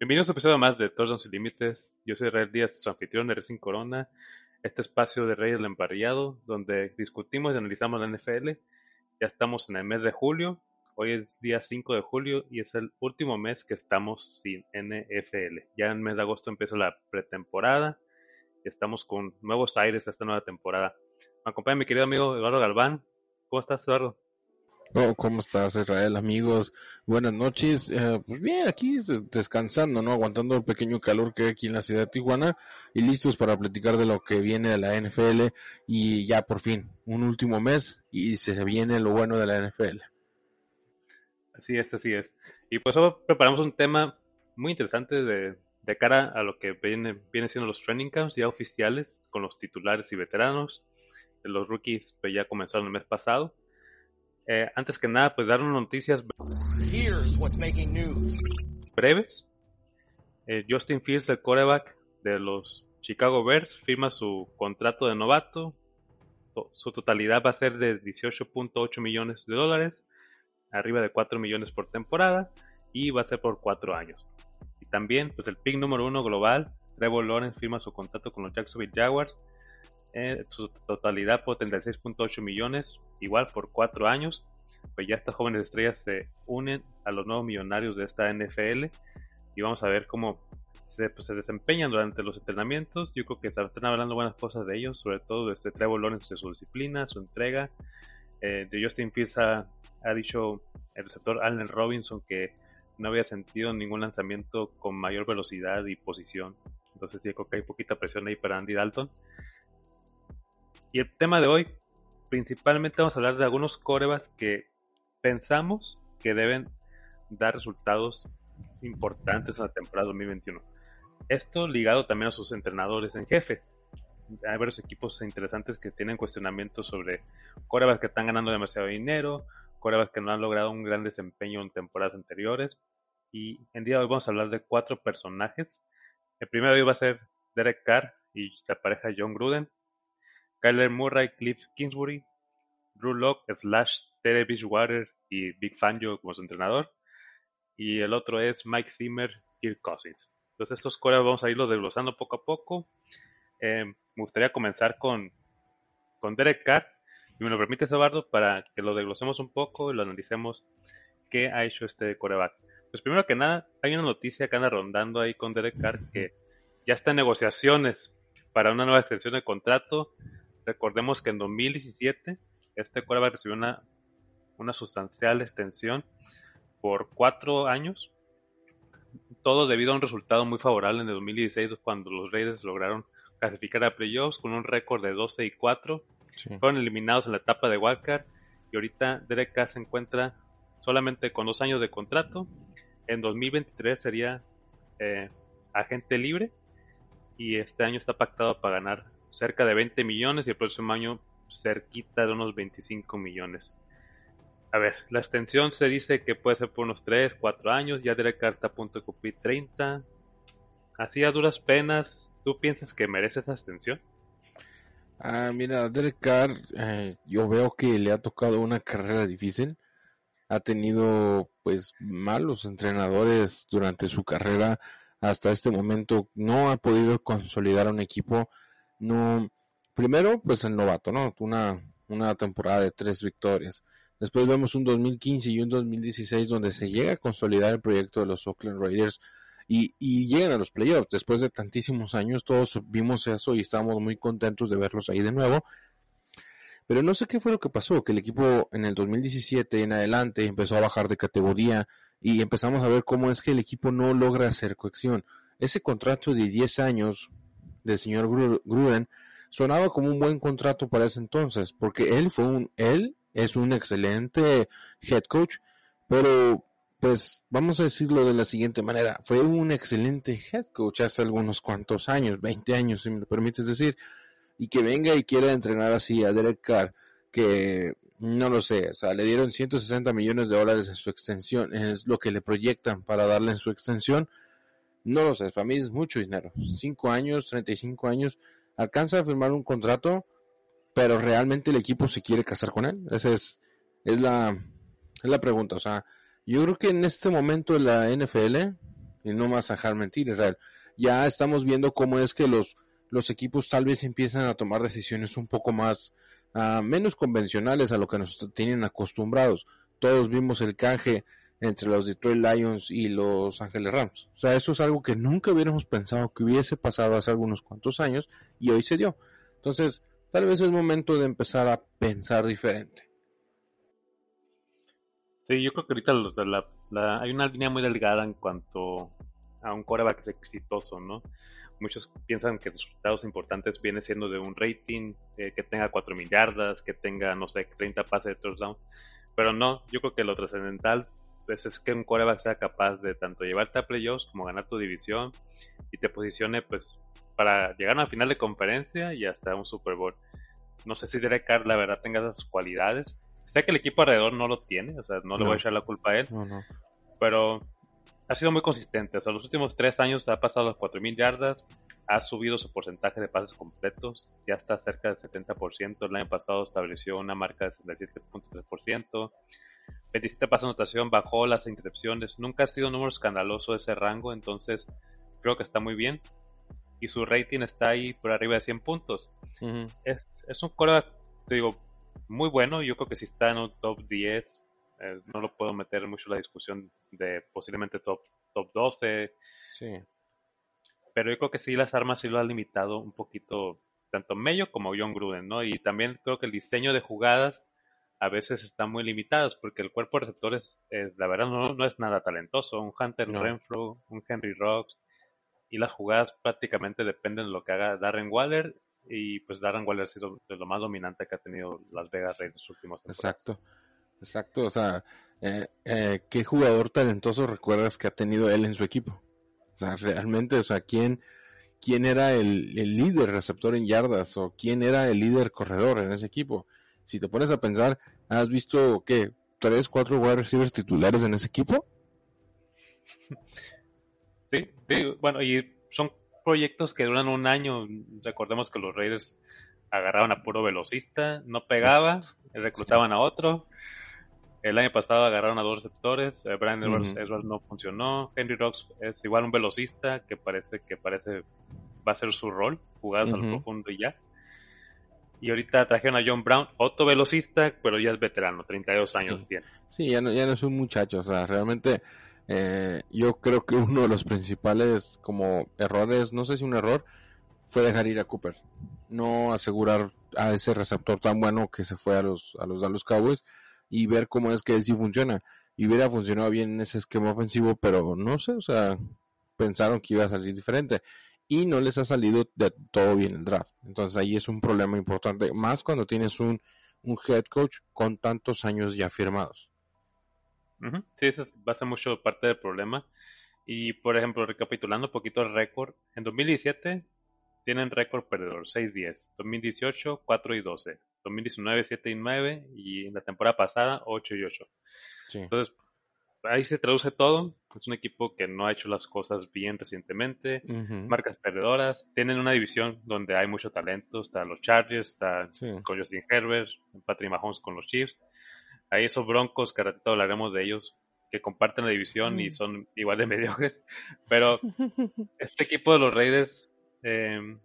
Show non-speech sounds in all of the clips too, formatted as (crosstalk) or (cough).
Bienvenidos a un episodio más de Touchdowns Sin Límites. Yo soy Israel Díaz, su anfitrión de Racing Corona, este espacio de Reyes del Emparrillado, donde discutimos y analizamos la NFL. Ya estamos en el mes de julio, hoy es día 5 de julio y es el último mes que estamos sin NFL. Ya en el mes de agosto empieza la pretemporada y estamos con nuevos aires a esta nueva temporada. Me acompaña mi querido amigo Eduardo Galván. ¿Cómo estás, Eduardo? Oh, ¿Cómo estás, Israel, amigos? Buenas noches. Eh, pues bien, aquí descansando, ¿no? Aguantando el pequeño calor que hay aquí en la ciudad de Tijuana y listos para platicar de lo que viene de la NFL y ya por fin, un último mes y se viene lo bueno de la NFL. Así es, así es. Y pues hoy preparamos un tema muy interesante de, de cara a lo que viene, viene siendo los training camps ya oficiales con los titulares y veteranos. Los rookies pues ya comenzaron el mes pasado eh, antes que nada, pues dar noticias breves. Eh, Justin Fields, el coreback de los Chicago Bears, firma su contrato de novato. Su totalidad va a ser de 18.8 millones de dólares, arriba de 4 millones por temporada, y va a ser por 4 años. Y también, pues el pick número uno global, Trevor Lawrence firma su contrato con los Jacksonville Jaguars eh, su totalidad por 36.8 millones, igual por 4 años. Pues ya estas jóvenes estrellas se unen a los nuevos millonarios de esta NFL y vamos a ver cómo se, pues, se desempeñan durante los entrenamientos. Yo creo que están hablando buenas cosas de ellos, sobre todo de este Trevor Lawrence, de su disciplina, su entrega. Eh, de Justin Fields ha, dicho el receptor Allen Robinson que no había sentido ningún lanzamiento con mayor velocidad y posición. Entonces digo que hay poquita presión ahí para Andy Dalton. Y el tema de hoy, principalmente vamos a hablar de algunos corebas que pensamos que deben dar resultados importantes en la temporada 2021. Esto ligado también a sus entrenadores en jefe. Hay varios equipos interesantes que tienen cuestionamientos sobre corebas que están ganando demasiado dinero, corebas que no han logrado un gran desempeño en temporadas anteriores. Y en día de hoy vamos a hablar de cuatro personajes. El primero de hoy va a ser Derek Carr y la pareja John Gruden. Kyler Murray, Cliff Kingsbury, Drew Locke, slash Tere Bridgewater y Big Fangio como su entrenador. Y el otro es Mike Zimmer, Kirk Cousins. Entonces estos coreos vamos a irlos desglosando poco a poco. Eh, me gustaría comenzar con, con Derek Carr. Si me lo permite, Eduardo, para que lo desglosemos un poco y lo analicemos qué ha hecho este coreback. Pues primero que nada, hay una noticia que anda rondando ahí con Derek Carr que ya está en negociaciones para una nueva extensión de contrato Recordemos que en 2017 este quarterback recibió una, una sustancial extensión por cuatro años, todo debido a un resultado muy favorable en el 2016 cuando los Raiders lograron clasificar a playoffs con un récord de 12 y 4. Fueron eliminados en la etapa de wildcard y ahorita Derek Carr se encuentra solamente con dos años de contrato. En 2023 sería eh, agente libre y este año está pactado para ganar cerca de 20 millones y el próximo año cerquita de unos 25 millones. A ver, la extensión se dice que puede ser por unos 3, 4 años, ya Carr está a punto de cumplir 30. Así a duras penas, ¿tú piensas que merece esa extensión? Ah, mira, Derek Carr, eh, yo veo que le ha tocado una carrera difícil. Ha tenido, pues, malos entrenadores durante su carrera. Hasta este momento no ha podido consolidar un equipo no, primero, pues el novato, ¿no? Una, una temporada de tres victorias. Después vemos un 2015 y un 2016 donde se llega a consolidar el proyecto de los Oakland Raiders y, y llegan a los playoffs. Después de tantísimos años, todos vimos eso y estábamos muy contentos de verlos ahí de nuevo. Pero no sé qué fue lo que pasó, que el equipo en el 2017 en adelante empezó a bajar de categoría y empezamos a ver cómo es que el equipo no logra hacer cohesión. Ese contrato de 10 años del señor Gruden sonaba como un buen contrato para ese entonces, porque él fue un, él es un excelente head coach, pero pues vamos a decirlo de la siguiente manera, fue un excelente head coach hace algunos cuantos años, 20 años si me lo permites decir, y que venga y quiera entrenar así a Derek Carr, que no lo sé, o sea, le dieron 160 millones de dólares en su extensión, es lo que le proyectan para darle en su extensión, no lo sé, para mí es mucho dinero, 5 años, 35 años, alcanza a firmar un contrato, pero realmente el equipo se quiere casar con él, esa es, es la, es la pregunta, o sea, yo creo que en este momento de la NFL, y no más a dejar mentir, Israel, ya estamos viendo cómo es que los, los equipos tal vez empiezan a tomar decisiones un poco más, uh, menos convencionales a lo que nos tienen acostumbrados. Todos vimos el canje entre los Detroit Lions y los Ángeles Rams. O sea, eso es algo que nunca hubiéramos pensado que hubiese pasado hace algunos cuantos años y hoy se dio. Entonces, tal vez es momento de empezar a pensar diferente. Sí, yo creo que ahorita los de la, hay una línea muy delgada en cuanto a un coreback exitoso, ¿no? Muchos piensan que los resultados importantes vienen siendo de un rating, eh, que tenga 4 millardas, que tenga, no sé, 30 pases de touchdown. Pero no, yo creo que lo trascendental pues, es que un coreback sea capaz de tanto llevarte a playoffs como ganar tu división y te posicione pues para llegar a una final de conferencia y hasta un Super Bowl. No sé si Derek Carr la verdad tenga esas cualidades, Sé que el equipo alrededor no lo tiene, o sea, no le voy a echar la culpa a él. Pero ha sido muy consistente. O sea, los últimos tres años ha pasado las 4.000 yardas, ha subido su porcentaje de pases completos, ya está cerca del 70%. El año pasado estableció una marca de 67.3%. 27 pases de anotación, bajó las intercepciones. Nunca ha sido un número escandaloso ese rango, entonces creo que está muy bien. Y su rating está ahí por arriba de 100 puntos. es, es, un core, te digo, muy bueno. Yo creo que si está en un top 10, eh, no lo puedo meter mucho en la discusión de posiblemente top, top 12. Sí. Pero yo creo que sí las armas sí lo han limitado un poquito, tanto Mello como John Gruden, ¿no? Y también creo que el diseño de jugadas a veces están muy limitadas porque el cuerpo de receptores, eh, la verdad, no, es nada talentoso. Un Hunter Renfro, un Henry Rocks, y las jugadas prácticamente dependen de lo que haga Darren Waller y pues Darren Waller ha sido de lo más dominante que ha tenido Las Vegas en los últimos temporadas. Exacto, exacto, o sea, eh, eh, ¿qué jugador talentoso recuerdas que ha tenido él en su equipo? O sea, realmente, o sea, ¿quién, quién era el, el líder receptor en yardas o quién era el líder corredor en ese equipo? Si te pones a pensar, ¿has visto qué? ¿Tres, cuatro wide receivers titulares en ese equipo? Sí, sí, bueno, y son proyectos que duran un año. Recordemos que los Raiders agarraban a puro velocista, no pegaba, reclutaban a otro. El año pasado agarraron a dos receptores, eh, Brian Edwards, no funcionó, Henry Rocks es igual un velocista que parece que parece va a ser su rol, jugadas al profundo y ya. Y ahorita trajeron a John Brown, otro velocista, pero ya es veterano, 32 años tiene. Sí, ya no, ya no es un muchacho, o sea, realmente eh, yo creo que uno de los principales como errores, no sé si un error, fue dejar ir a Cooper. No asegurar a ese receptor tan bueno que se fue a los, a los Dallas Cowboys y ver cómo es que él sí funciona. Y hubiera funcionado bien en ese esquema ofensivo, pero no sé, o sea, pensaron que iba a salir diferente. Y no les ha salido de todo bien el draft. Entonces ahí es un problema importante, más cuando tienes un, un head coach con tantos años ya firmados. Sí, eso va a ser mucho parte del problema. Y, por ejemplo, recapitulando un poquito el récord, en 2017 tienen récord perdedor, 6-10. 2018, 4 y 12. 2019, 7 y 9. Y en la temporada pasada, 8 y 8. Entonces, ahí se traduce todo. Es un equipo que no ha hecho las cosas bien recientemente. Marcas perdedoras. Tienen una división donde hay mucho talento. Está los Chargers, está con Justin Herbert, Patrick Mahomes con los Chiefs hay esos broncos que ratito hablaremos de ellos, que comparten la división y mm. son igual de (laughs) mediocres. Pero (laughs) este equipo de los Raiders, em,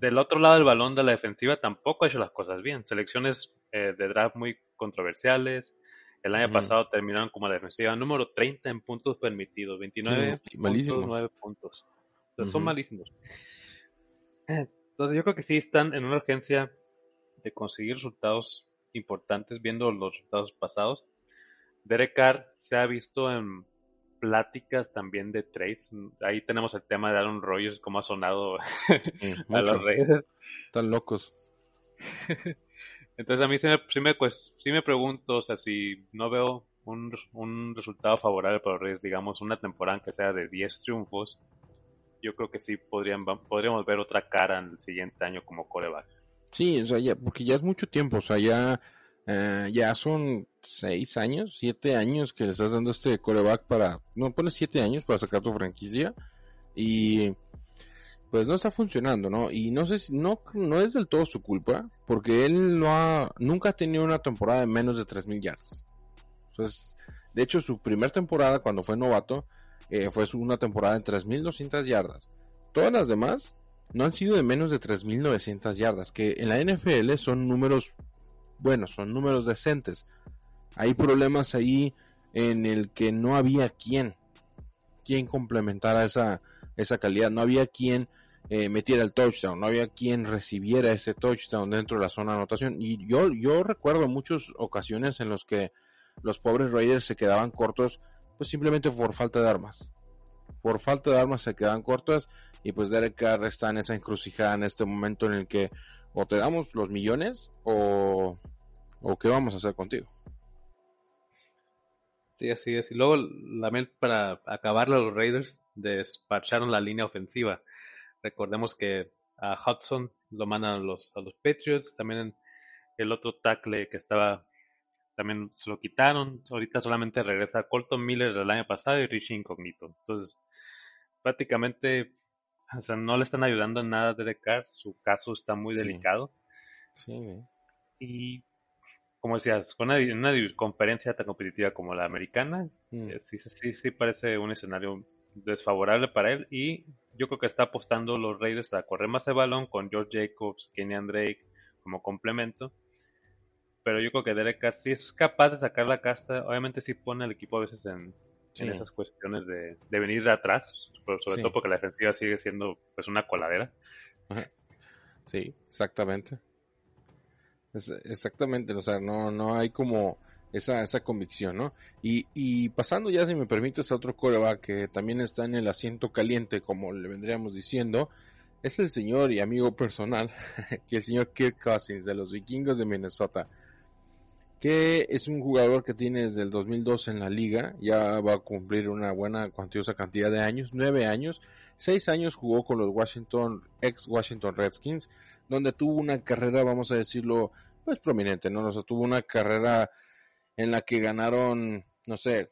del otro lado del balón de la defensiva, tampoco ha hecho las cosas bien. Selecciones eh, de draft muy controversiales. El año pasado terminaron como defensiva número 30 en puntos permitidos, 29 puntos, puntos. Son malísimos. Entonces yo creo que sí están en una urgencia de conseguir resultados importantes viendo los resultados pasados. Derek Carr se ha visto en pláticas también de trades. Ahí tenemos el tema de Aaron Rodgers, como ha sonado (laughs) a los Raiders. Están locos. (laughs) Entonces a mí sí me, sí me, pues, sí me pregunto, o sea, si no veo un, un resultado favorable para los digamos, una temporada que sea de 10 triunfos, yo creo que sí podrían, podríamos ver otra cara en el siguiente año como coreback. Sí, o sea, ya, porque ya es mucho tiempo, o sea, ya, eh, ya son 6 años, 7 años que le estás dando este coreback para, no, pones 7 años para sacar tu franquicia y pues no está funcionando, ¿no? Y no sé si, no, no es del todo su culpa, porque él no ha, nunca ha tenido una temporada de menos de 3.000 yardas. Entonces, de hecho, su primera temporada, cuando fue novato, eh, fue una temporada de 3.200 yardas. Todas las demás no han sido de menos de 3.900 yardas, que en la NFL son números buenos, son números decentes. Hay problemas ahí en el que no había quien, quien complementara esa, esa calidad, no había quien eh, metiera el touchdown, no había quien recibiera ese touchdown dentro de la zona de anotación. Y yo, yo recuerdo muchas ocasiones en los que los pobres Raiders se quedaban cortos, pues simplemente por falta de armas. Por falta de armas se quedan cortas y pues Derek Carr está en esa encrucijada en este momento en el que o te damos los millones o, o qué vamos a hacer contigo. Sí, así es. Y luego también para acabarlo los Raiders despacharon la línea ofensiva. Recordemos que a Hudson lo mandan a los, a los Patriots, también el otro tackle que estaba también se lo quitaron. Ahorita solamente regresa Colton Miller del año pasado y Richie Incognito. Entonces, prácticamente, o sea, no le están ayudando en nada a Derek Carr. Su caso está muy delicado. Sí. Y, como decías, con una, una, conferencia tan competitiva como la americana, mm. eh, sí, sí, sí parece un escenario desfavorable para él. Y yo creo que está apostando los Raiders a correr más el balón con George Jacobs, Kenyan Drake como complemento pero yo creo que Derek Carr sí es capaz de sacar la casta. Obviamente sí pone al equipo a veces en, esas cuestiones de, venir de atrás, pero sobre todo porque la defensiva sigue siendo pues una coladera. Sí, exactamente. exactamente, o sea, no, no hay como esa, esa convicción, ¿no? Y, pasando ya, si me permites, a otro coreback que también está en el asiento caliente, como le vendríamos diciendo, es el señor y amigo personal, (laughs) que el señor Kirk Cousins de los vikingos de Minnesota que es un jugador que tiene desde el 2002 en la liga, ya va a cumplir una buena cuantiosa cantidad de años, nueve años, seis años jugó con los Washington, ex Washington Redskins, donde tuvo una carrera, vamos a decirlo, pues prominente, ¿no? O sea, tuvo una carrera en la que ganaron, no sé,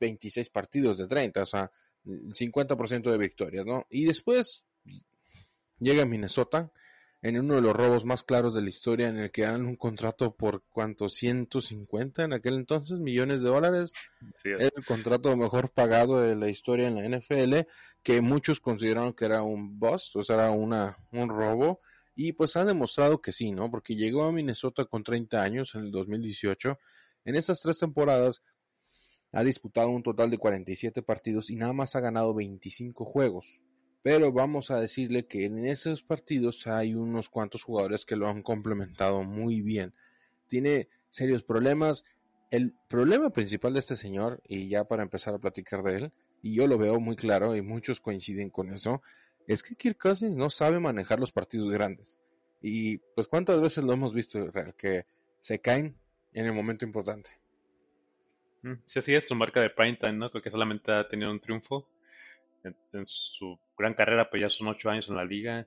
26 partidos de 30, o sea, 50% de victorias, ¿no? Y después llega a Minnesota, en uno de los robos más claros de la historia en el que dan un contrato por cuánto 150 en aquel entonces millones de dólares es. el contrato mejor pagado de la historia en la NFL que muchos consideraron que era un bust o sea era una un robo y pues ha demostrado que sí no porque llegó a Minnesota con 30 años en el 2018 en esas tres temporadas ha disputado un total de 47 partidos y nada más ha ganado 25 juegos pero vamos a decirle que en esos partidos hay unos cuantos jugadores que lo han complementado muy bien. Tiene serios problemas. El problema principal de este señor, y ya para empezar a platicar de él, y yo lo veo muy claro y muchos coinciden con eso, es que Kirk Cousins no sabe manejar los partidos grandes. Y pues cuántas veces lo hemos visto, que se caen en el momento importante. Mm, sí, así es su marca de prime time, ¿no? Creo que solamente ha tenido un triunfo en, su gran carrera, pues ya son ocho años en la liga.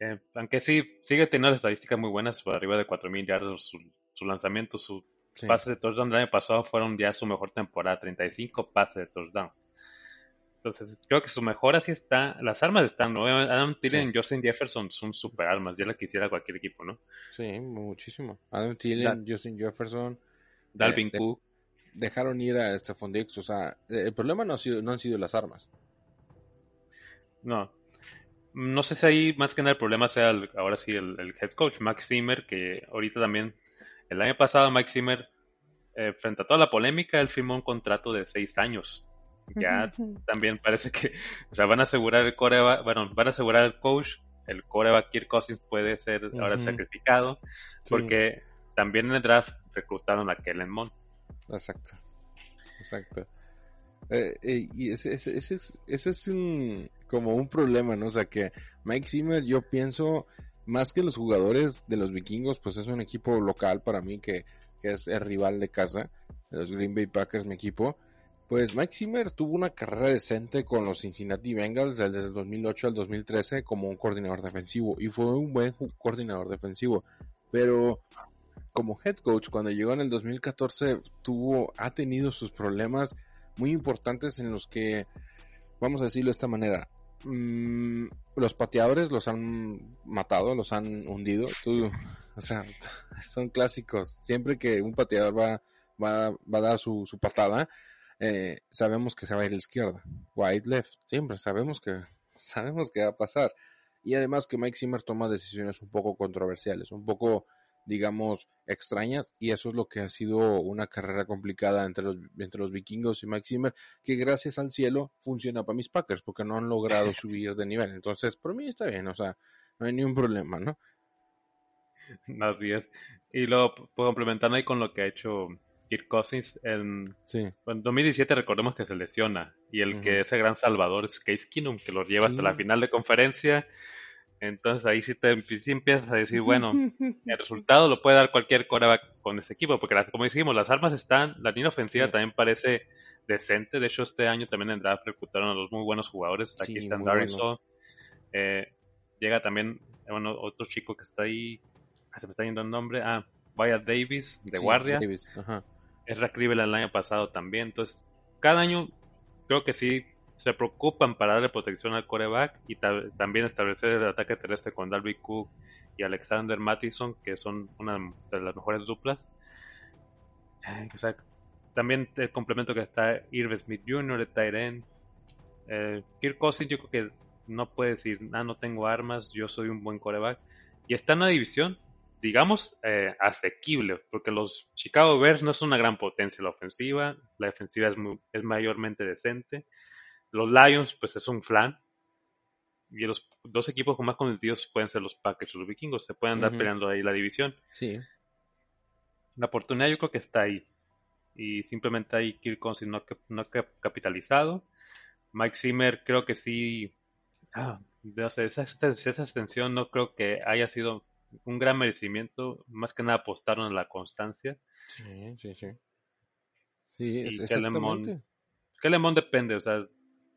Eh, aunque sí, sigue teniendo estadísticas muy buenas, por arriba de 4.000 yardas su, su lanzamiento, su pases de touchdown del año pasado fueron ya su mejor temporada, 35 pases de touchdown. Entonces, creo que su mejor así está. Las armas están, ¿no? Adam Thielen y Justin Jefferson son super armas. Ya la quisiera cualquier equipo, ¿no? Sí, muchísimo. Adam Thielen, Justin Jefferson. Dalvin eh, Cook. dejaron ir a Stephon Dix. O sea, el problema no, ha sido, no han sido las armas. No. No sé si ahí más que nada el problema sea ahora sí el, head coach, Max Zimmer, que ahorita también, el año pasado Max Zimmer, eh, frente a toda la polémica, él firmó un contrato de seis años. Ya también parece que, o sea, van a asegurar el coreback, bueno, van a asegurar el coach, el coreback Kirk Cousins puede ser ahora sacrificado, porque también en el draft reclutaron a Kellen Mond. Exacto, exacto. Eh, eh, y ese, ese, ese, es, ese es un, como un problema, ¿no? O sea que Mike Zimmer, yo pienso, más que los jugadores de los vikingos, pues es un equipo local para mí que, que es el rival de casa, de los Green Bay Packers, mi equipo. Pues Mike Zimmer tuvo una carrera decente con los Cincinnati Bengals desde el 2008 al 2013 como un coordinador defensivo y fue un buen coordinador defensivo. Pero como head coach, cuando llegó en el 2014, tuvo, ha tenido sus problemas muy importantes en los que, vamos a decirlo de esta manera, mmm, los pateadores los han matado, los han hundido. O sea, (laughs) son clásicos. Siempre que un pateador va, va, va a dar su, su patada, eh, sabemos que se va a ir a la izquierda. Wide left. Siempre sabemos que, (laughs) sabemos que va a pasar. Y además que Mike Zimmer toma decisiones un poco controversiales, un poco digamos, extrañas, y eso es lo que ha sido una carrera complicada entre los, entre los vikingos y Mike Zimmer, que gracias al cielo funciona para mis Packers, porque no han logrado (laughs) subir de nivel. Entonces, por mí está bien, o sea, no hay ningún problema, ¿no? Así es. Y luego, puedo complementar ahí con lo que ha hecho Kirk Cousins. En, sí. en 2017 recordemos que se lesiona, y el uh -huh. que ese gran salvador es Case Keenum, que lo lleva sí. hasta la final de conferencia entonces ahí sí, te, sí empiezas a decir, bueno, (laughs) el resultado lo puede dar cualquier coreback con ese equipo, porque como dijimos, las armas están, la línea ofensiva también parece decente. De hecho, este año también en draft reclutaron a los muy buenos jugadores. Aquí sí, están Darius eh, Llega también bueno, otro chico que está ahí, se me está yendo el nombre, ah, Vaya Davis, de guardia. Davis. Ajá. Es Cleveland el año pasado también. Entonces, cada año creo que sí se preocupan para darle protección al coreback y también establecer el ataque terrestre con Dalvin Cook y Alexander Mattison, que son una de las mejores duplas. Sea, también el complemento que está Irv Smith Jr., de Tyren. Eh, Kirk Cousins, yo creo que no puede decir, ah, no tengo armas, yo soy un buen coreback. Y está en una división, digamos, eh, asequible, porque los Chicago Bears no es una gran potencia la ofensiva, la defensiva es, muy, es mayormente decente los Lions, pues es un flan. Y los dos equipos con más competitivos pueden ser los Packers o los Vikingos. Se pueden andar uh -huh. peleando ahí la división. Sí. La oportunidad yo creo que está ahí. Y simplemente ahí Kirk Cousins no, no ha capitalizado. Mike Zimmer creo que sí. Ah, o sea, esa, esa extensión no creo que haya sido un gran merecimiento. Más que nada apostaron en la constancia. Sí, sí, sí. Sí, es, y exactamente. Depende, o sea,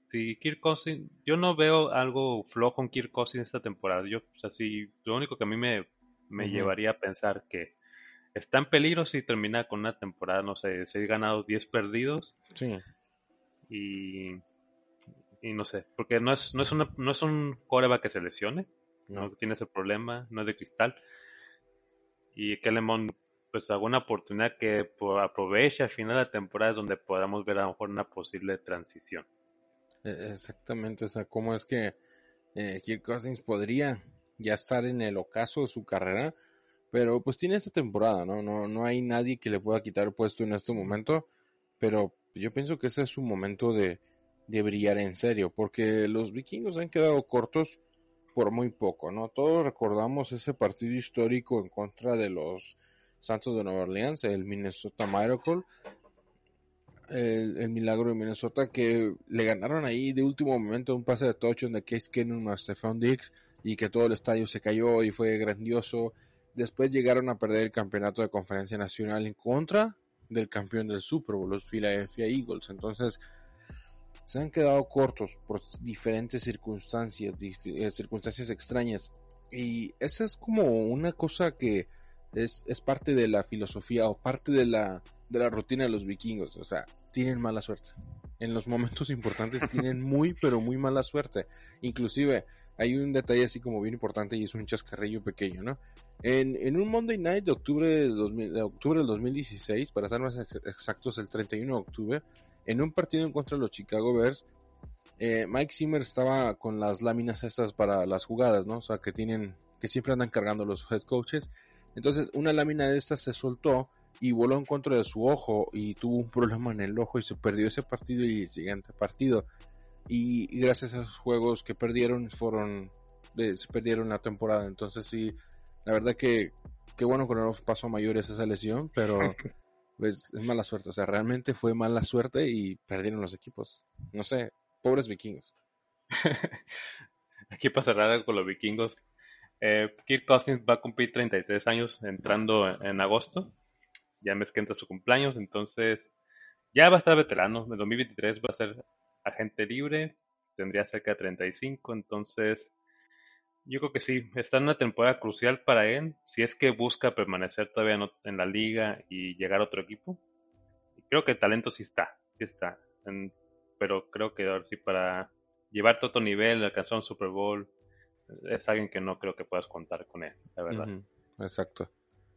si Kirk Cousins, yo no veo algo flojo en Kirk Cousins esta temporada. Yo, o sea, si lo único que a mí me, me uh -huh. llevaría a pensar que está en peligro si termina con una temporada, no sé, 6 ganados, 10 perdidos. Sí. Y, y no sé, porque no es, no es, una, no es un coreback que se lesione, no. tiene ese problema, no es de cristal. Y Kellemon, pues alguna oportunidad que aproveche al final de la temporada donde podamos ver a lo mejor una posible transición. Exactamente, o sea, cómo es que eh, Kirk Cousins podría ya estar en el ocaso de su carrera, pero pues tiene esta temporada, ¿no? No, no hay nadie que le pueda quitar el puesto en este momento, pero yo pienso que ese es su momento de, de brillar en serio, porque los vikingos han quedado cortos por muy poco, ¿no? Todos recordamos ese partido histórico en contra de los Santos de Nueva Orleans, el Minnesota Miracle, el, milagro de Minnesota que le ganaron ahí de último momento un pase de touchdown de Case Keenum a Stephon Diggs y que todo el estadio se cayó y fue grandioso. Después llegaron a perder el campeonato de conferencia nacional en contra del campeón del Super Bowl, los Philadelphia Eagles. Entonces se han quedado cortos por diferentes circunstancias, dif circunstancias extrañas. Y esa es como una cosa que es, es parte de la filosofía o parte de la, de la rutina de los vikingos. O sea, tienen mala suerte. En los momentos importantes (laughs) tienen muy, pero muy mala suerte. Inclusive, hay un detalle así como bien importante y es un chascarrillo pequeño, ¿no? En, en un Monday Night de octubre, de, 2000, de octubre del 2016, para ser más exactos, el 31 de octubre, en un partido en contra de los Chicago Bears, eh, Mike Zimmer estaba con las láminas estas para las jugadas, ¿no? O sea, que tienen, que siempre andan cargando los head coaches. Entonces, una lámina de estas se soltó y voló en contra de su ojo y tuvo un problema en el ojo y se perdió ese partido y el siguiente partido. Y, gracias a esos juegos que perdieron, fueron, eh, se perdieron la temporada. Entonces sí, la verdad que, que bueno que no pasó a mayores esa lesión, pero (laughs) pues es mala suerte. O sea, realmente fue mala suerte y perdieron los equipos. No sé, pobres vikingos. (laughs) Aquí para cerrar con los vikingos, eh, Kirk Cousins va a cumplir 33 años entrando en, agosto. Ya mes que entra su cumpleaños, entonces ya va a estar veterano. En 2023 va a ser agente libre, tendría cerca de 35, entonces yo creo que sí, está en una temporada crucial para él, si es que busca permanecer todavía en la liga y llegar a otro equipo. Creo que el talento sí está, sí está, pero creo que ahora sí para llevarte a otro nivel, alcanzar un Super Bowl, es alguien que no creo que puedas contar con él, la verdad. Exacto,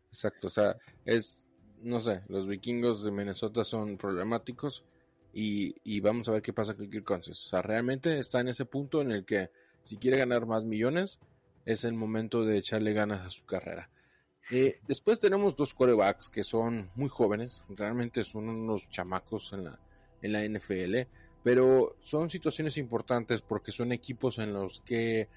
exacto, o sea, es, no sé, los vikingos de Minnesota son problemáticos y, y vamos a ver qué pasa con Kirk Cousins. O sea, realmente está en ese punto en el que si quiere ganar más millones, es el momento de echarle ganas a su carrera. Eh, después tenemos dos corebacks que son muy jóvenes, realmente son unos chamacos en la, en la NFL, pero son situaciones importantes porque son equipos en los que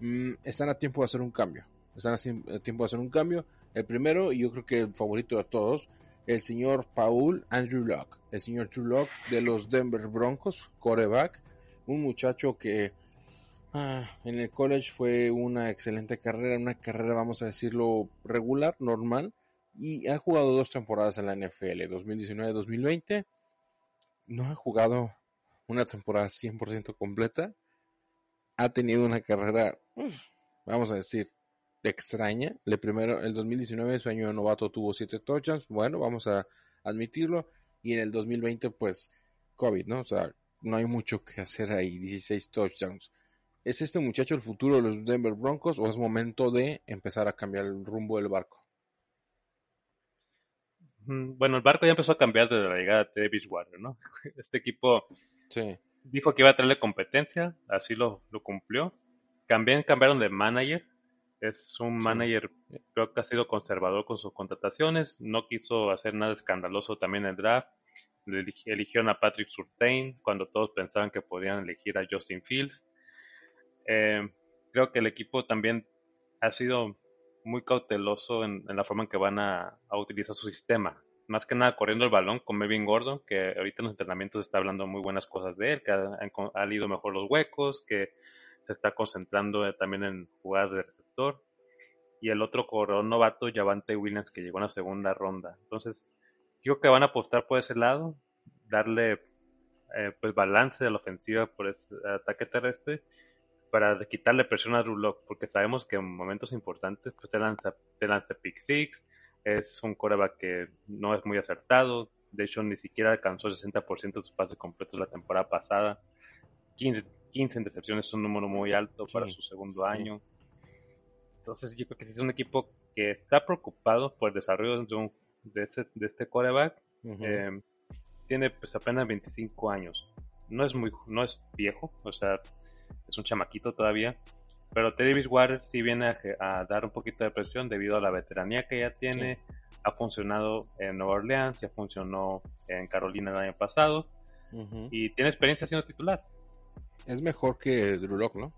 mm, están a tiempo de hacer un cambio. Están a tiempo de hacer un cambio. El primero, y yo creo que el favorito de todos, el señor Paul Andrew Locke, el señor Drew Locke de los Denver Broncos, coreback, un muchacho que Ah, en el college fue una excelente carrera, una carrera, vamos a decirlo, regular, normal, y ha jugado dos temporadas en la NFL, 2019-2020. No ha jugado una temporada 100% completa. Ha tenido una carrera, vamos a decir, extraña. El primero, el 2019, su año de novato, tuvo 7 touchdowns. Bueno, vamos a admitirlo. Y en el 2020, pues, COVID, ¿no? O sea, no hay mucho que hacer ahí, 16 touchdowns. ¿Es este muchacho el futuro de los Denver Broncos o es momento de empezar a cambiar el rumbo del barco? Mm, bueno, el barco ya empezó a cambiar desde la llegada de Davis ¿no? (laughs) Este equipo dijo que iba a traerle competencia, así lo, cumplió. También cambiaron de manager. Es un manager, creo que ha sido conservador con sus contrataciones. No quiso hacer nada escandaloso también en el draft. Eligieron a Patrick Surtain cuando todos pensaban que podían elegir a Justin Fields. Eh, creo que el equipo también ha sido muy cauteloso en, la forma en que van a, utilizar su sistema. Más que nada corriendo el balón con Melvin Gordon, que ahorita en los entrenamientos está hablando muy buenas cosas de él, que ha, ha leído mejor los huecos, que se está concentrando también en jugar de receptor. Y el otro corredor novato, Javante Williams, que llegó en la segunda ronda. Entonces, creo que van a apostar por ese lado, darle eh, pues balance de la ofensiva por ese ataque terrestre para quitarle presión a Drew porque sabemos que en momentos importantes pues te lanza, te lanza pick six, es un coreback que no es muy acertado, de hecho ni siquiera alcanzó el 60% de sus pases completos la temporada pasada, 15, 15 intercepciones es un número muy alto para su segundo año, entonces yo creo que es un equipo que está preocupado por el desarrollo de, de, este, de este coreback, eh, tiene pues apenas 25 años, no es muy, no es viejo, o sea, es un chamaquito todavía. Pero Teddy Water sí viene a, dar un poquito de presión debido a la veteranía que ya tiene. Ha funcionado en Nueva Orleans, ya funcionó en Carolina el año pasado. Y tiene experiencia siendo titular. Es mejor que Drew Lock, ¿no?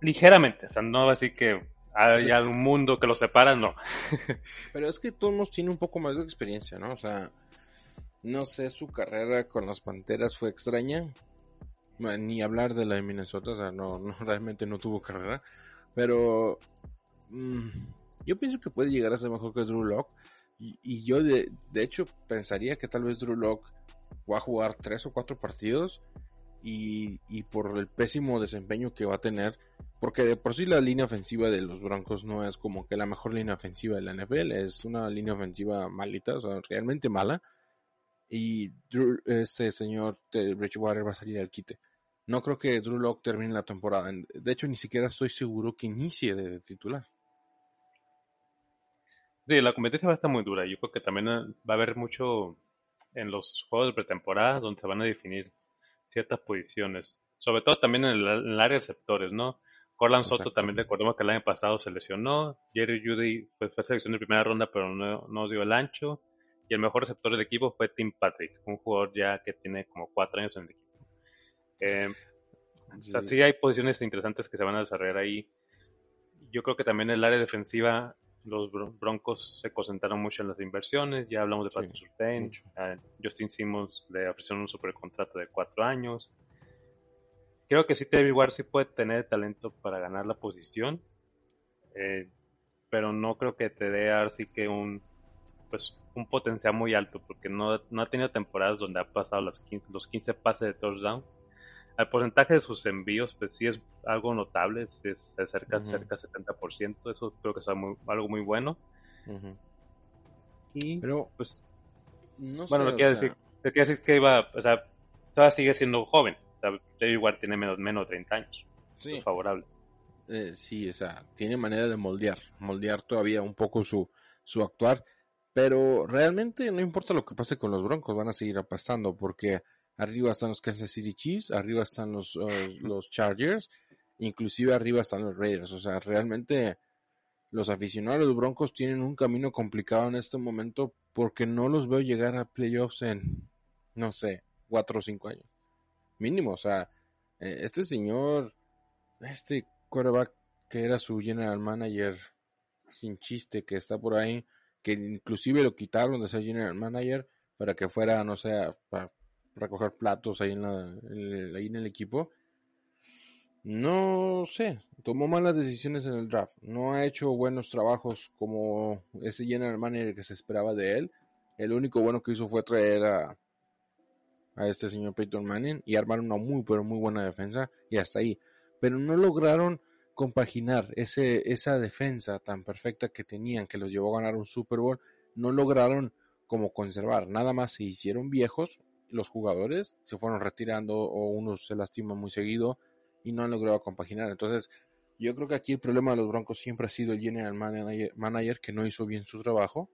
Ligeramente, o sea, no así que hay algún mundo que los separa, no. (laughs) Pero es que todos tiene un poco más de experiencia, ¿no? O sea, no sé, su carrera con las Panteras fue extraña, ni hablar de la de Minnesota, o sea, (laughs) no, realmente no tuvo carrera, pero mm, yo pienso que puede llegar a ser mejor que Drew Locke y, yo de, hecho pensaría que tal vez Drew Locke va a jugar tres o cuatro partidos y, y, por el pésimo desempeño que va a tener, porque de por sí la línea ofensiva de los Broncos no es como que la mejor línea ofensiva de la NFL, es una línea ofensiva malita, o sea, realmente mala y Drew, este señor de Bridgewater va a salir al quite. No creo que Drew Locke termine la temporada. De hecho, ni siquiera estoy seguro que inicie de titular. Sí, la competencia va a estar muy dura. Yo creo que también eh, va a haber mucho en los juegos de pretemporada donde se van a definir ciertas posiciones. Sobre todo también en el, área de receptores, ¿no? Corland Soto también recordemos que el año pasado se lesionó. Jerry Judy pues, fue selección de primera ronda, pero no, no dio el ancho. Y el mejor receptor del equipo fue Tim Patrick, un jugador ya que tiene como cuatro años en el equipo. Eh, sí. hay posiciones interesantes que se van a desarrollar ahí. Yo creo que también el área defensiva los Broncos se concentraron mucho en las inversiones. Ya hablamos de Patrick Surtain. Justin Simmons le ofrecieron un supercontrato de cuatro años. Creo que sí, David Ward sí puede tener talento para ganar la posición. Eh, pero no creo que te dé así que un pues un potencial muy alto porque no, no ha tenido temporadas donde ha pasado los 15, los 15 pases de touchdown el porcentaje de sus envíos, pues sí es algo notable, es, es cerca, cerca del 70%, eso creo que es algo muy bueno. Y, Pero, pues, no bueno, sé, lo quiere, decir, decir que iba, o sea, todavía sigue siendo joven, o sea, igual tiene menos, menos de 30 años, sí. Es favorable. Eh, sí, o sea, tiene manera de moldear, moldear todavía un poco su, su actuar, pero realmente no importa lo que pase con los Broncos, van a seguir apastando, porque arriba están los Kansas City Chiefs, arriba están los, uh, (laughs) los Chargers, inclusive arriba están los Raiders. O sea, realmente los aficionados de los Broncos tienen un camino complicado en este momento porque no los veo llegar a playoffs en, no sé, cuatro o cinco años. Mínimo, o sea, eh, este señor, este quarterback que era su general manager, sin chiste, que está por ahí, que inclusive lo quitaron de ser general manager para que fuera, no sé, para recoger platos ahí en, el equipo. No sé, tomó malas decisiones en el draft. No ha hecho buenos trabajos como ese general manager que se esperaba de él. El único bueno que hizo fue traer a, a este señor Peyton Manning y armar una muy, pero muy buena defensa y hasta ahí. Pero no lograron compaginar ese, esa defensa tan perfecta que tenían, que los llevó a ganar un Super Bowl. No lograron como conservar, nada más se hicieron viejos los jugadores se fueron retirando o unos se lastiman muy seguido y no han logrado compaginar. Entonces, yo creo que aquí el problema de los Broncos siempre ha sido el general manager, que no hizo bien su trabajo.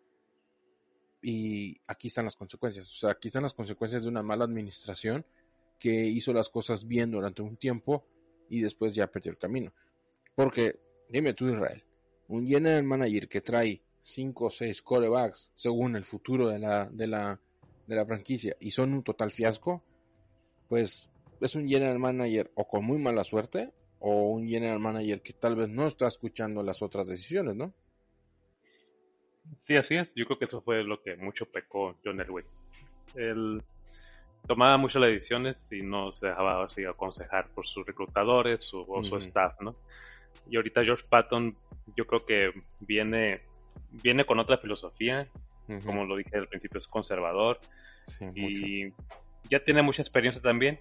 Y aquí están las consecuencias. O sea, aquí están las consecuencias de una mala administración que hizo las cosas bien durante un tiempo y después ya perdió el camino. Porque, dime tú, Israel, un general manager que trae 5 o 6 corebacks según el futuro de la, de la de la franquicia y son un total fiasco, pues es un general manager o con muy mala suerte o un general manager que tal vez no está escuchando las otras decisiones, ¿no? Sí, así es. Yo creo que eso fue lo que mucho pecó John Elway. Él tomaba mucho las decisiones y no se dejaba así aconsejar por sus reclutadores o su staff, ¿no? Y ahorita George Patton yo creo que viene, viene con otra filosofía como lo dije al principio, es conservador y ya tiene mucha experiencia también.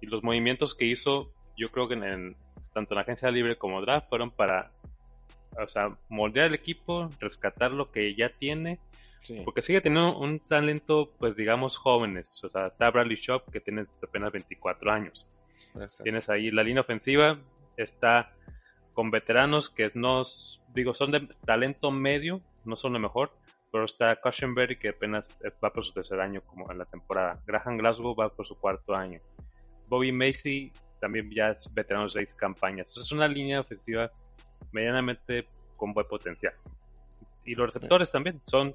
Y los movimientos que hizo, yo creo que en, tanto en la agencia libre como draft fueron para o sea, moldear el equipo, rescatar lo que ya tiene, porque sigue teniendo un talento, pues digamos, jóvenes. O sea, está Bradley Shop, que tiene apenas 24 años. Tienes ahí la línea ofensiva, está con veteranos que no, digo, son de talento medio, no son lo mejor, pero está Cushenberry que apenas va por su tercer año como en la temporada. Graham Glasgow va por su cuarto año. Bobby Macy también ya es veterano de seis campañas. Es una línea ofensiva medianamente con buen potencial. Y los receptores también son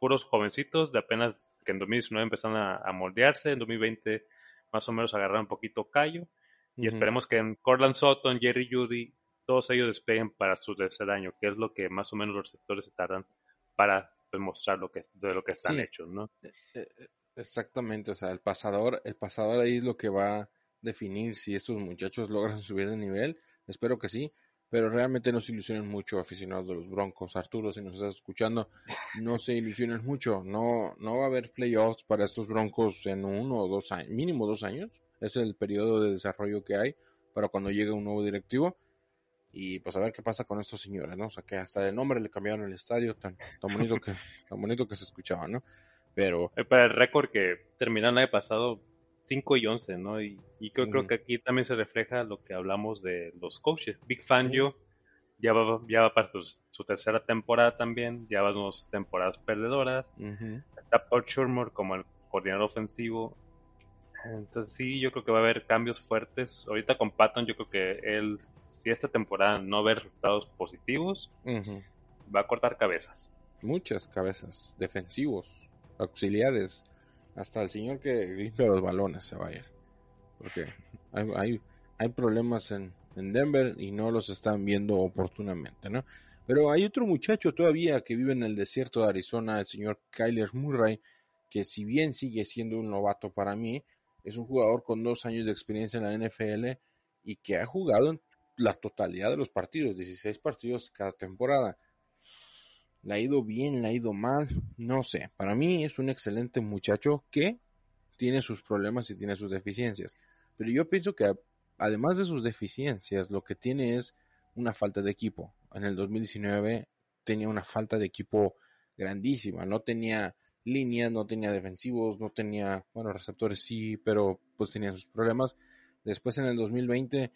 puros jovencitos de apenas que en 2019 empezaron a, moldearse, en 2020 más o menos agarraron un poquito callo. Y esperemos que en Corland Sutton, Jerry Judy, todos ellos despeguen para su tercer año, que es lo que más o menos los receptores se tardan para demostrar lo que, de lo que están hechos, ¿no? E, e, e, exactamente, o sea, el pasador, el pasador ahí es lo que va a definir si estos muchachos logran subir de nivel, espero que sí, pero realmente no se ilusionen mucho aficionados de los Broncos. Arturo, si nos estás escuchando, no se ilusionen mucho, no, no va a haber playoffs para estos Broncos en uno o dos años, mínimo dos años, es el periodo de desarrollo que hay para cuando llegue un nuevo directivo y pues a ver qué pasa con estos señores, ¿no? O sea, que hasta el nombre le cambiaron el estadio, tan, tan bonito que (laughs) tan bonito que se escuchaba, ¿no? Pero... Eh, para el récord que terminaron el año pasado 5 y 11, ¿no? Y, y creo, creo, que aquí también se refleja lo que hablamos de los coaches. Big Fangio ya, va, ya va para su, tercera temporada también, ya va dos temporadas perdedoras. Está Paul Schurmer como el coordinador ofensivo. Entonces sí, yo creo que va a haber cambios fuertes. Ahorita con Patton yo creo que él si esta temporada no ve resultados positivos, va a cortar cabezas. Muchas cabezas, defensivos, auxiliares, hasta el señor que limpia los balones se va a ir. Porque hay, hay, hay problemas en, en Denver y no los están viendo oportunamente, ¿no? Pero hay otro muchacho todavía que vive en el desierto de Arizona, el señor Kyler Murray, que si bien sigue siendo un novato para mí, es un jugador con dos años de experiencia en la NFL y que ha jugado en la totalidad de los partidos, 16 partidos cada temporada. Le ha ido bien, le ha ido mal, no sé. Para mí es un excelente muchacho que tiene sus problemas y tiene sus deficiencias. Pero yo pienso que además de sus deficiencias, lo que tiene es una falta de equipo. En el 2019 tenía una falta de equipo grandísima. No tenía líneas, no tenía defensivos, no tenía, bueno, receptores sí, pero pues tenía sus problemas. Después en el 2020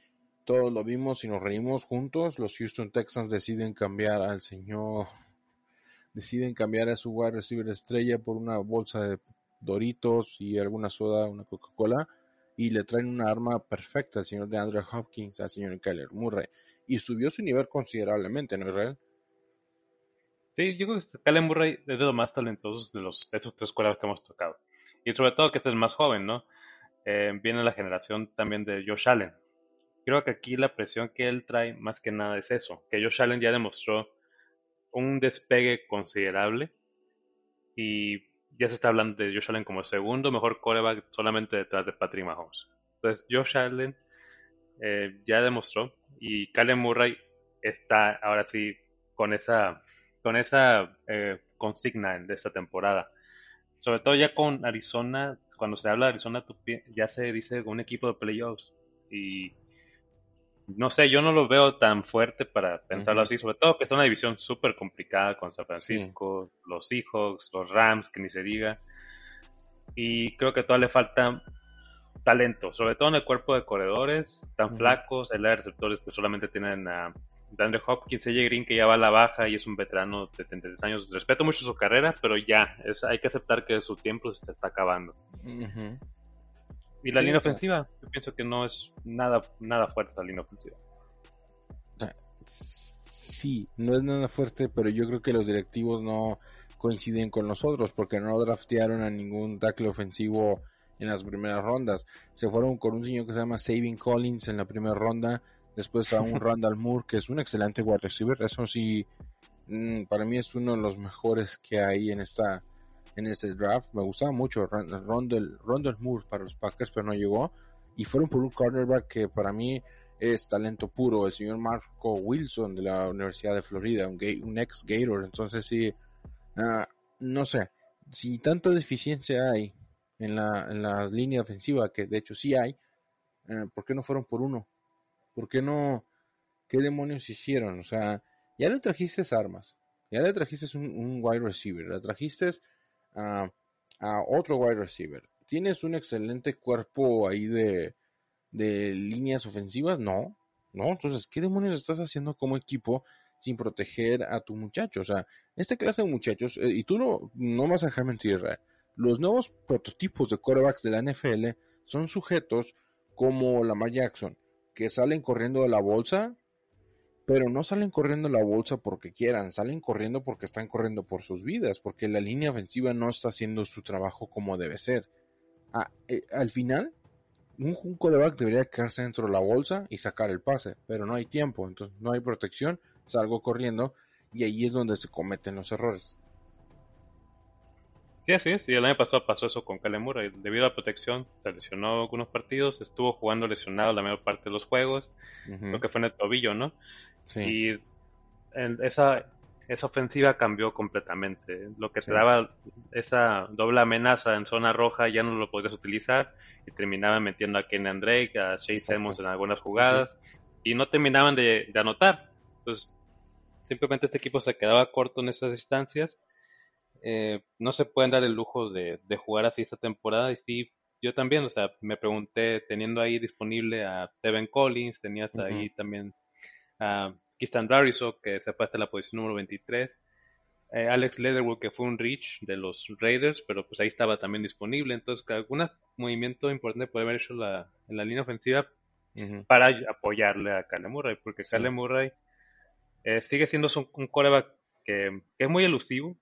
todos lo vimos y nos reímos juntos. Los Houston Texans deciden cambiar al señor, deciden cambiar a su wide receiver estrella por una bolsa de Doritos y alguna soda, una Coca-Cola y le traen una arma perfecta al señor de Andrew Hopkins, al señor Kyler Murray y subió su nivel considerablemente, ¿no, Israel? Sí, yo creo que Kyler Murray es de los más talentosos de, los, estos tres cuadros que hemos tocado. Y sobre todo que este es el más joven, ¿no? Eh, viene la generación también de Josh Allen. Creo que aquí la presión que él trae más que nada es eso, que Josh Allen ya demostró un despegue considerable y ya se está hablando de Josh Allen como segundo mejor coreback solamente detrás de Patrick Mahomes. Entonces Josh Allen eh, ya demostró y Kyler Murray está ahora sí con esa con esa eh, consigna de esta temporada. Sobre todo ya con Arizona, cuando se habla de Arizona ya se dice un equipo de playoffs y no sé, yo no lo veo tan fuerte para pensarlo así, sobre todo que es una división súper complicada con San Francisco, los Seahawks, los Rams, que ni se diga. Y creo que todavía le falta talento, sobre todo en el cuerpo de corredores, tan flacos, el de receptores que solamente tienen a DeAndre Hopkins, AJ Green que ya va a la baja y es un veterano de 33 años. Respeto mucho su carrera, pero ya, es, hay que aceptar que su tiempo se está acabando. Y la línea ofensiva, yo pienso que no es nada, nada fuerte esa línea ofensiva. Sí, no es nada fuerte, pero yo creo que los directivos no coinciden con nosotros porque no draftearon a ningún tackle ofensivo en las primeras rondas. Se fueron con un señor que se llama Saving Collins en la primera ronda, después a un (laughs) Randall Moore que es un excelente wide receiver, eso sí, mm, para mí es uno de los mejores que hay en esta en este draft. Me gustaba mucho Rondell, Rondell Moore para los Packers, pero no llegó. Y fueron por un cornerback que para mí es talento puro, el señor Marco Wilson de la Universidad de Florida, un, ex Gator. Entonces sí, ah, no sé, si tanta deficiencia hay en la, en la línea ofensiva, que de hecho sí hay, eh, ¿por qué no fueron por uno? ¿Por qué no? ¿Qué demonios hicieron? O sea, ya le trajiste armas, ya le trajiste un, un wide receiver, le trajiste a, otro wide receiver. ¿Tienes un excelente cuerpo ahí de, de líneas ofensivas? No, no. Entonces, ¿qué demonios estás haciendo como equipo sin proteger a tu muchacho? O sea, esta clase de muchachos, eh, y tú no, no vas a dejar mentir, los nuevos prototipos de quarterbacks de la NFL son sujetos como Lamar Jackson, que salen corriendo de la bolsa pero no salen corriendo la bolsa porque quieran, salen corriendo porque están corriendo por sus vidas, porque la línea ofensiva no está haciendo su trabajo como debe ser. Ah, eh, al final, un, un coreback debería quedarse dentro de la bolsa y sacar el pase, pero no hay tiempo, entonces no hay protección, salgo corriendo y ahí es donde se cometen los errores. Sí, así es. Y el año pasado pasó eso con Calemura. Debido a la protección, se lesionó algunos partidos. Estuvo jugando lesionado la mayor parte de los juegos. Creo que fue en el tobillo, ¿no? Y esa, esa ofensiva cambió completamente. Lo que te daba esa doble amenaza en zona roja ya no lo podías utilizar y terminaban metiendo a Kenny Drake, a Chase Emmons en algunas jugadas y no terminaban de, anotar. Entonces, simplemente este equipo se quedaba corto en esas instancias. Eh, no se pueden dar el lujo de, jugar así esta temporada y sí, yo también, o sea, me pregunté, teniendo ahí disponible a Tevin Collins, tenías ahí también a Kistan Dariso, que se pasa la posición número 23, eh, Alex Leatherwood, que fue un reach de los Raiders, pero pues ahí estaba también disponible, entonces algún movimiento importante puede haber hecho la, en la línea ofensiva para apoyarle a Kyle Murray, porque sí. Murray eh, sigue siendo un, coreback que, es muy elusivo,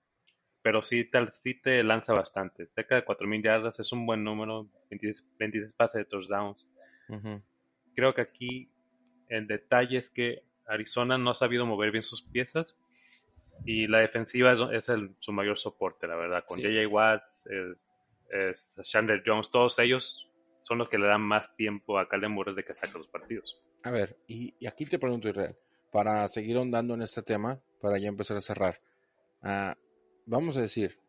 pero sí, tal, sí te lanza bastante. Cerca de 4.000 yardas es un buen número, 26, pases de touchdowns. Creo que aquí El detalle es que Arizona no ha sabido mover bien sus piezas y la defensiva es, su mayor soporte, la verdad. Con J.J. Watts, Chandler Jones, todos ellos son los que le dan más tiempo a Calen Murray de que saque los partidos. A ver, y, aquí te pregunto, Israel, para seguir ahondando en este tema, para ya empezar a cerrar. Ah, vamos a decir,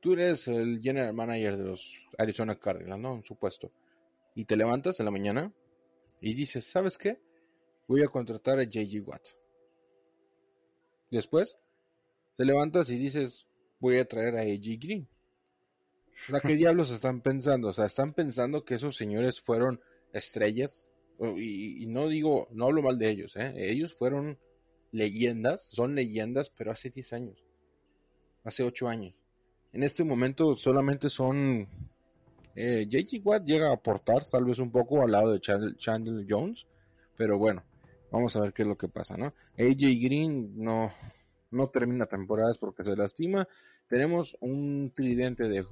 tú eres el general manager de los Arizona Cardinals, ¿no? En su puesto. Y te levantas en la mañana y dices, ¿sabes qué? Voy a contratar a JG Watt. Después, te levantas y dices, voy a traer a AJ Green. O sea, ¿qué (laughs) diablos están pensando? O sea, están pensando que esos señores fueron estrellas. Y, y no digo, no hablo mal de ellos, ¿eh? Ellos fueron leyendas, son leyendas, pero hace 10 años. Hace 8 años. En este momento solamente son... Eh, JG Watt llega a aportar tal vez un poco al lado de Chandler Jones, pero bueno, vamos a ver qué es lo que pasa, ¿no? AJ Green no, no termina temporadas porque se lastima. Tenemos un tridente de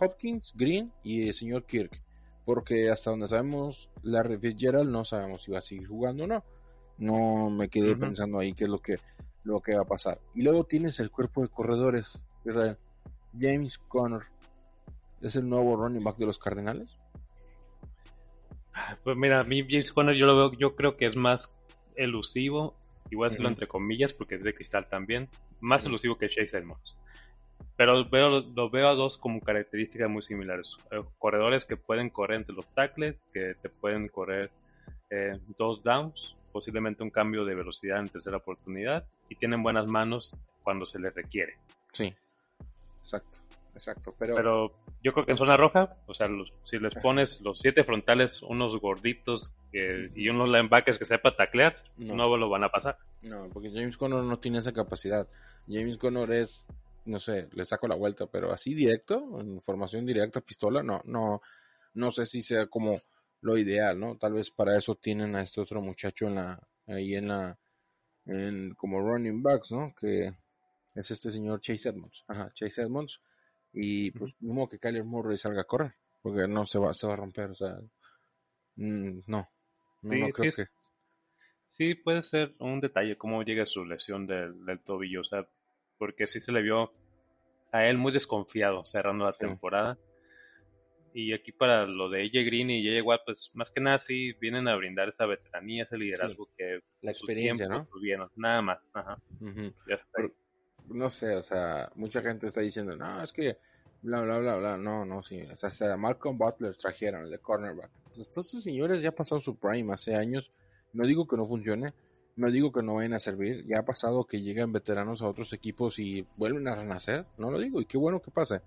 Hopkins, Green y el señor Kirk, porque hasta donde sabemos, Larry Fitzgerald no sabemos si va a seguir jugando o no. No me quedé pensando ahí qué es lo que, lo que va a pasar. Y luego tienes el cuerpo de corredores, Israel. James Conner es el nuevo running back de los Cardenales? Pues mira, a mí James Conner yo lo veo, yo creo que es más elusivo, igual decirlo entre comillas porque es de cristal también, más elusivo que Chase Edmonds. Pero veo, lo veo a dos como características muy similares. Eh, corredores que pueden correr entre los tackles, que te pueden correr eh, dos downs, posiblemente un cambio de velocidad en tercera oportunidad, y tienen buenas manos cuando se les requiere. Sí. Exacto, exacto. Pero, pero yo creo que en zona roja, o sea, si les pones los siete frontales, unos gorditos y unos linebackers que sepa taclear, no. lo van a pasar. No, porque James Conner no tiene esa capacidad. James Conner es, no sé, le saco la vuelta, pero así directo, en formación directa, pistola, no, no, no sé si sea como lo ideal, ¿no? Tal vez para eso tienen a este otro muchacho en la, ahí en la, en, como running backs, ¿no? Que es este señor Chase Edmonds. Ajá, Chase Edmonds. Y pues, mismo que Kyler Murray salga a correr, porque no se va, se va a romper, o sea, mm, no, no, creo que. Sí, puede ser un detalle cómo llega su lesión del, tobillo, o sea, porque sí se le vio a él muy desconfiado cerrando la temporada. Y aquí para lo de AJ Green y AJ Watt, pues más que nada sí vienen a brindar esa veteranía, ese liderazgo que la experiencia, ¿no? Tuvieron, nada más. Ajá. ya está no sé, o sea, mucha gente está diciendo, no, es que bla, bla, bla, bla, no, no, sí, o sea, hasta Malcolm Butler trajeron, el de cornerback. Pues, estos señores ya pasado su prime hace años, no digo que no funcione, no digo que no vayan a servir, ya ha pasado que llegan veteranos a otros equipos y vuelven a renacer, no lo digo, y qué bueno que pase,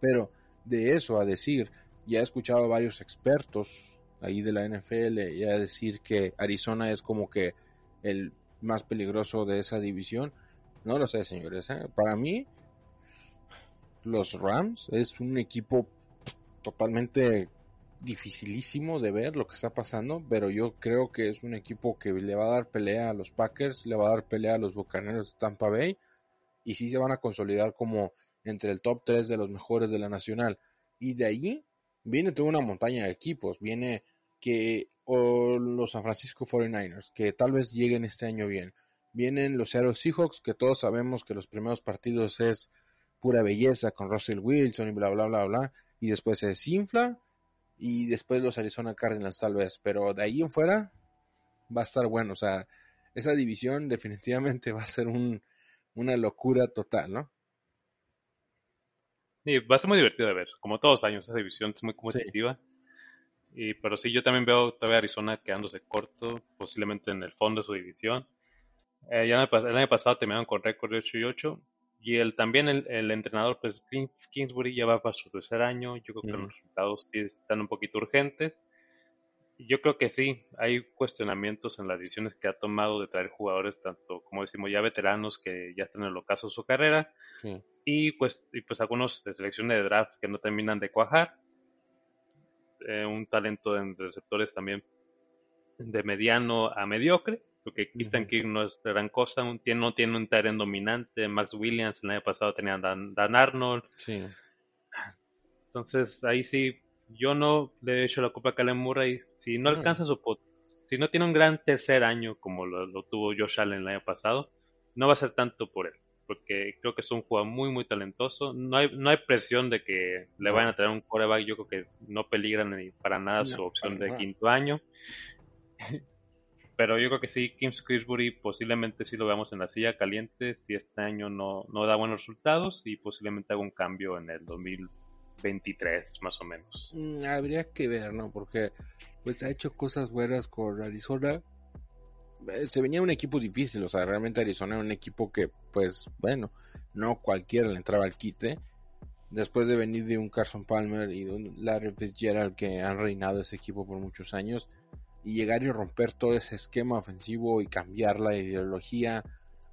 pero de eso a decir, ya he escuchado a varios expertos ahí de la NFL ya decir que Arizona es como que el más peligroso de esa división, no lo sé, señores. ¿eh? Para mí, los Rams es un equipo totalmente dificilísimo de ver lo que está pasando, pero yo creo que es un equipo que le va a dar pelea a los Packers, le va a dar pelea a los Bucaneros de Tampa Bay y sí se van a consolidar como entre el top 3 de los mejores de la nacional. Y de allí viene toda una montaña de equipos, viene que o los San Francisco 49ers, que tal vez lleguen este año bien. Vienen los Seattle Seahawks, que todos sabemos que los primeros partidos es pura belleza con Russell Wilson y bla, bla, bla, bla. Y después se desinfla. Y después los Arizona Cardinals tal vez. Pero de ahí en fuera va a estar bueno. O sea, esa división definitivamente (laughs) va a ser un, una locura total, ¿no? Sí, va a ser muy divertido de ver. Como todos los años, esa división es muy competitiva. Y, pero sí, yo también veo todavía Arizona quedándose corto, posiblemente en el fondo de su división. Eh, ya el año pasado terminaron con récord de 8 y 8. Y el, también el, entrenador, pues Kingsbury ya va para su tercer año. Yo creo que los resultados sí están un poquito urgentes. Yo creo que sí, hay cuestionamientos en las decisiones que ha tomado de traer jugadores, tanto como decimos ya veteranos que ya están en el ocaso de su carrera, y pues y pues algunos de selección de draft que no terminan de cuajar. Eh, un talento en receptores también de mediano a mediocre porque Christian Kirk no es gran cosa, no tiene un terreno dominante, Max Williams el año pasado tenía Dan, Dan Arnold. Sí. Entonces ahí sí, yo no le he hecho la culpa a Calen Murray. Si no alcanza su si no tiene un gran tercer año como lo, tuvo Josh Allen el año pasado, no va a ser tanto por él, porque creo que es un jugador muy, muy talentoso. No hay, no hay presión de que le vayan a traer un coreback. Yo creo que no peligran ni para nada su opción de quinto año. Pero yo creo que sí, Kim Squisbury posiblemente sí lo veamos en la silla caliente si este año no, no da buenos resultados y posiblemente haga un cambio en el 2023 más o menos. Mm, habría que ver, ¿no? Porque pues ha hecho cosas buenas con Arizona. Eh, se venía un equipo difícil, o sea, realmente Arizona era un equipo que, pues, bueno, no cualquiera le entraba al quite. Después de venir de un Carson Palmer y de un Larry Fitzgerald que han reinado ese equipo por muchos años, y llegar y romper todo ese esquema ofensivo y cambiar la ideología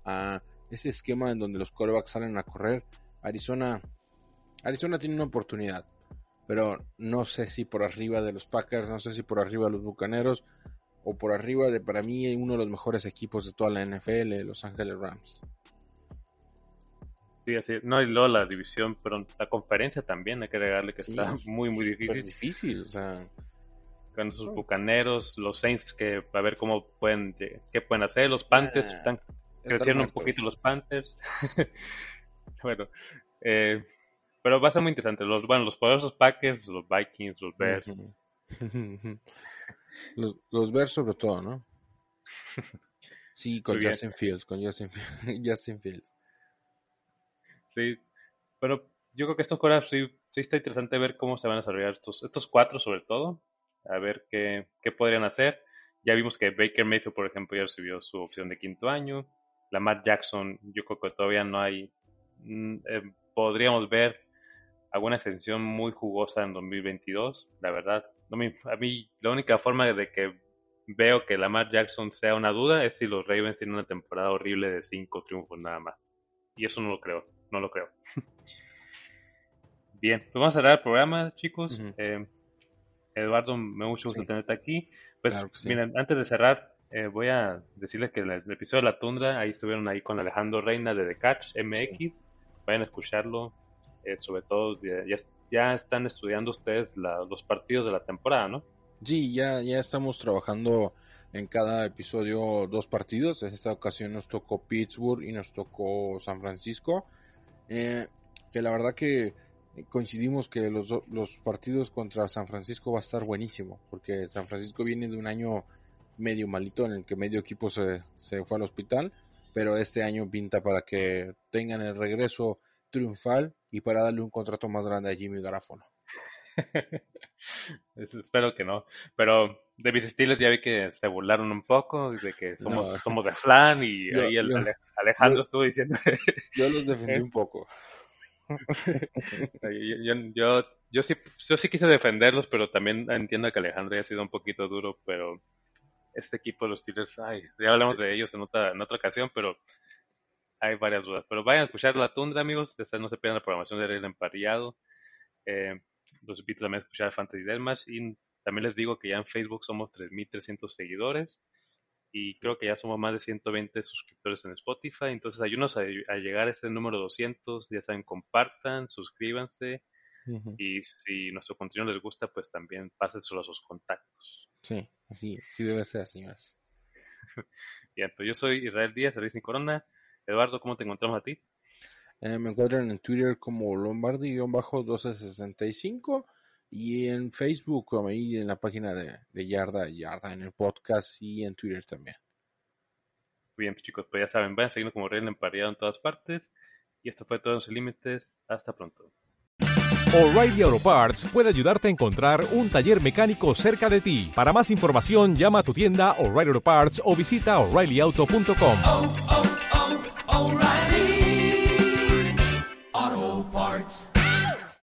a ese esquema en donde los corebacks salen a correr, Arizona, Arizona tiene una oportunidad, pero no sé si por arriba de los Packers, no sé si por arriba de los Bucaneros o por arriba de para mí uno de los mejores equipos de toda la NFL, Los Ángeles Rams. Sí, así, no, y luego la división, pero la conferencia también hay que agregarle que está muy, muy difícil. difícil, o sea, con sus bucaneros, los Saints que a ver cómo pueden qué pueden hacer, los Panthers ah, están creciendo un poquito los Panthers. (laughs) bueno, eh, pero va a ser muy interesante. Los bueno, los poderosos Packers, los Vikings, los Bears. los, los, Bears sobre todo, ¿no? (laughs) Sí, con Justin Fields, con Justin, (laughs) Justin Fields. Sí, pero yo creo que estos coras sí, sí está interesante ver cómo se van a desarrollar estos, estos cuatro sobre todo a ver qué, qué podrían hacer. Ya vimos que Baker Mayfield, por ejemplo, ya recibió su opción de quinto año. La Matt Jackson, yo creo que todavía no hay. Mm, eh, podríamos ver alguna extensión muy jugosa en 2022, la verdad. No a mí, la única forma de que veo que la Matt Jackson sea una duda es si los Ravens tienen una temporada horrible de cinco triunfos nada más. Y eso no lo creo, no lo creo. (laughs) Bien, pues vamos a cerrar el programa, chicos. Eduardo, me mucho gusto tenerte aquí. Pues miren, antes de cerrar, eh, voy a decirles que el, el, episodio de La Tundra, ahí estuvieron ahí con Alejandro Reina de The Catch MX. Vayan a escucharlo. Eh, sobre todo, ya, ya, están estudiando ustedes los partidos de la temporada, ¿no? Sí, ya, ya estamos trabajando en cada episodio dos partidos. En esta ocasión nos tocó Pittsburgh y nos tocó San Francisco. Eh, que la verdad que coincidimos que los, los partidos contra San Francisco va a estar buenísimo, porque San Francisco viene de un año medio malito en el que medio equipo se, se fue al hospital, pero este año pinta para que tengan el regreso triunfal y para darle un contrato más grande a Jimmy Garafolo. (laughs) Espero que no, pero de mis estilos ya vi que se burlaron un poco de que somos, somos de flan y ahí Alejandro estuvo diciendo. yo los defendí (laughs) un poco. (laughs) yo, yo, yo, sí, yo sí quise defenderlos, pero también entiendo que Alejandro ha sido un poquito duro, pero este equipo de los Steelers, ay, ya hablamos de ellos en otra, en otra ocasión, pero hay varias dudas. Pero vayan a escuchar La Tundra, amigos, no se pierdan la programación de El Emparrillado. Eh, los invito también a escuchar Fantasy Delmas y también les digo que ya en Facebook somos 3.300 seguidores y creo que ya somos más de 120 suscriptores en Spotify, entonces ayúdenos a, llegar a ese número 200, ya saben, compartan, suscríbanse y si nuestro contenido les gusta, pues también pásenselo a sus contactos. Sí, así, sí debe ser, señores. (laughs) Bien, pues yo soy Israel Díaz, de Racing Corona. Eduardo, ¿cómo te encontramos a ti? Eh, me encuentran en Twitter como Lombardi-1265 y en Facebook, como ahí en la página de, de Yarda, Yarda en el podcast y en Twitter también. Bien, pues chicos, pues ya saben, vayan siguiendo como Real Empareado en todas partes. Y esto fue todo en sus límites. Hasta pronto. O'Reilly Auto Parts puede ayudarte a encontrar un taller mecánico cerca de ti. Para más información, llama a tu tienda O'Reilly Auto Parts o visita oreillyauto.com.